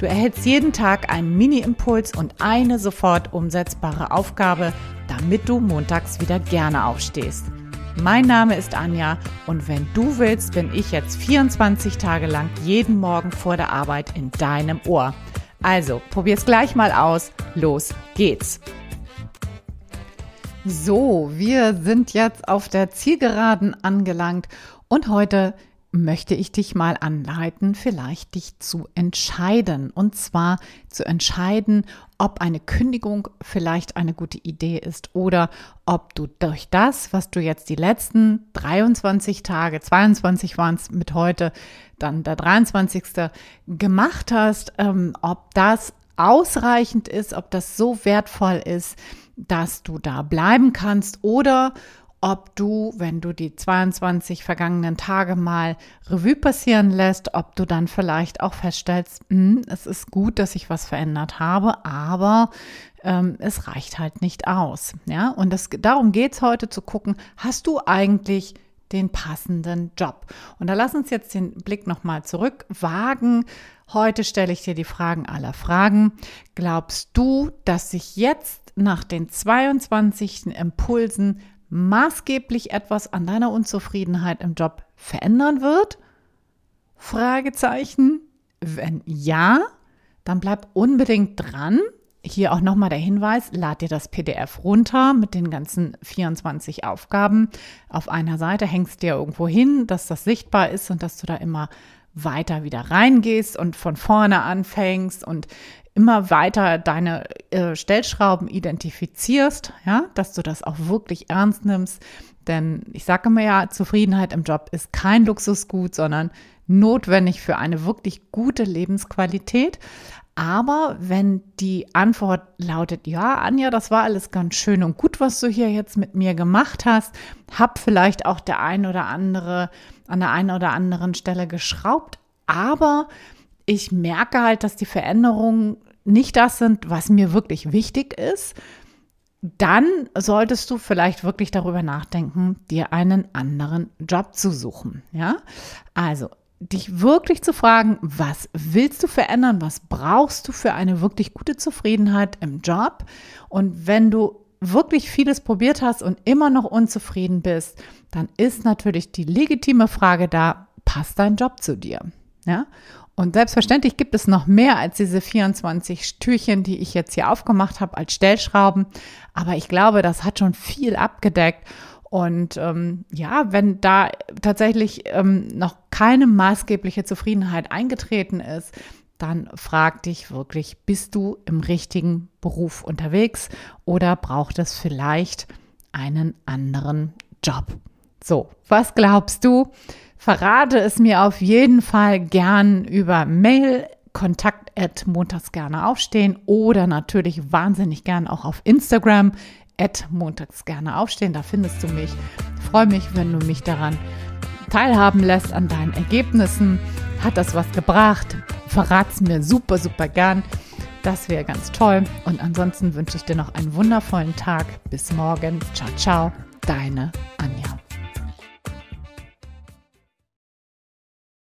Du erhältst jeden Tag einen Mini-Impuls und eine sofort umsetzbare Aufgabe, damit du montags wieder gerne aufstehst. Mein Name ist Anja und wenn du willst, bin ich jetzt 24 Tage lang jeden Morgen vor der Arbeit in deinem Ohr. Also, probier's gleich mal aus. Los geht's. So, wir sind jetzt auf der Zielgeraden angelangt und heute möchte ich dich mal anleiten, vielleicht dich zu entscheiden. Und zwar zu entscheiden, ob eine Kündigung vielleicht eine gute Idee ist oder ob du durch das, was du jetzt die letzten 23 Tage, 22 waren es mit heute, dann der 23. gemacht hast, ähm, ob das ausreichend ist, ob das so wertvoll ist, dass du da bleiben kannst oder ob du, wenn du die 22 vergangenen Tage mal Revue passieren lässt, ob du dann vielleicht auch feststellst, mh, hm, es ist gut, dass ich was verändert habe, aber ähm, es reicht halt nicht aus. Ja, und das, darum geht es heute zu gucken, hast du eigentlich den passenden Job? Und da lass uns jetzt den Blick nochmal zurück wagen. Heute stelle ich dir die Fragen aller Fragen. Glaubst du, dass sich jetzt nach den 22 Impulsen maßgeblich etwas an deiner Unzufriedenheit im Job verändern wird? Fragezeichen. Wenn ja, dann bleib unbedingt dran. Hier auch nochmal der Hinweis, lad dir das PDF runter mit den ganzen 24 Aufgaben. Auf einer Seite hängst dir irgendwo hin, dass das sichtbar ist und dass du da immer weiter wieder reingehst und von vorne anfängst und immer weiter deine äh, Stellschrauben identifizierst, ja, dass du das auch wirklich ernst nimmst. Denn ich sage immer ja, Zufriedenheit im Job ist kein Luxusgut, sondern notwendig für eine wirklich gute Lebensqualität. Aber wenn die Antwort lautet, ja, Anja, das war alles ganz schön und gut, was du hier jetzt mit mir gemacht hast, hab vielleicht auch der ein oder andere an der einen oder anderen Stelle geschraubt, aber ich merke halt, dass die Veränderungen nicht das sind, was mir wirklich wichtig ist, dann solltest du vielleicht wirklich darüber nachdenken, dir einen anderen Job zu suchen. Ja, also dich wirklich zu fragen, was willst du verändern, was brauchst du für eine wirklich gute Zufriedenheit im Job? Und wenn du wirklich vieles probiert hast und immer noch unzufrieden bist, dann ist natürlich die legitime Frage da, passt dein Job zu dir? Ja? Und selbstverständlich gibt es noch mehr als diese 24 Türchen, die ich jetzt hier aufgemacht habe als Stellschrauben. Aber ich glaube, das hat schon viel abgedeckt. Und ähm, ja, wenn da tatsächlich ähm, noch keine maßgebliche Zufriedenheit eingetreten ist, dann frag dich wirklich, bist du im richtigen Beruf unterwegs oder braucht es vielleicht einen anderen Job? So, was glaubst du? Verrate es mir auf jeden Fall gern über Mail kontakt at montags gerne aufstehen oder natürlich wahnsinnig gern auch auf Instagram at montags gerne aufstehen. Da findest du mich. Ich freue mich, wenn du mich daran teilhaben lässt an deinen Ergebnissen. Hat das was gebracht? Verrat's mir super, super gern. Das wäre ganz toll. Und ansonsten wünsche ich dir noch einen wundervollen Tag. Bis morgen. Ciao, ciao. Deine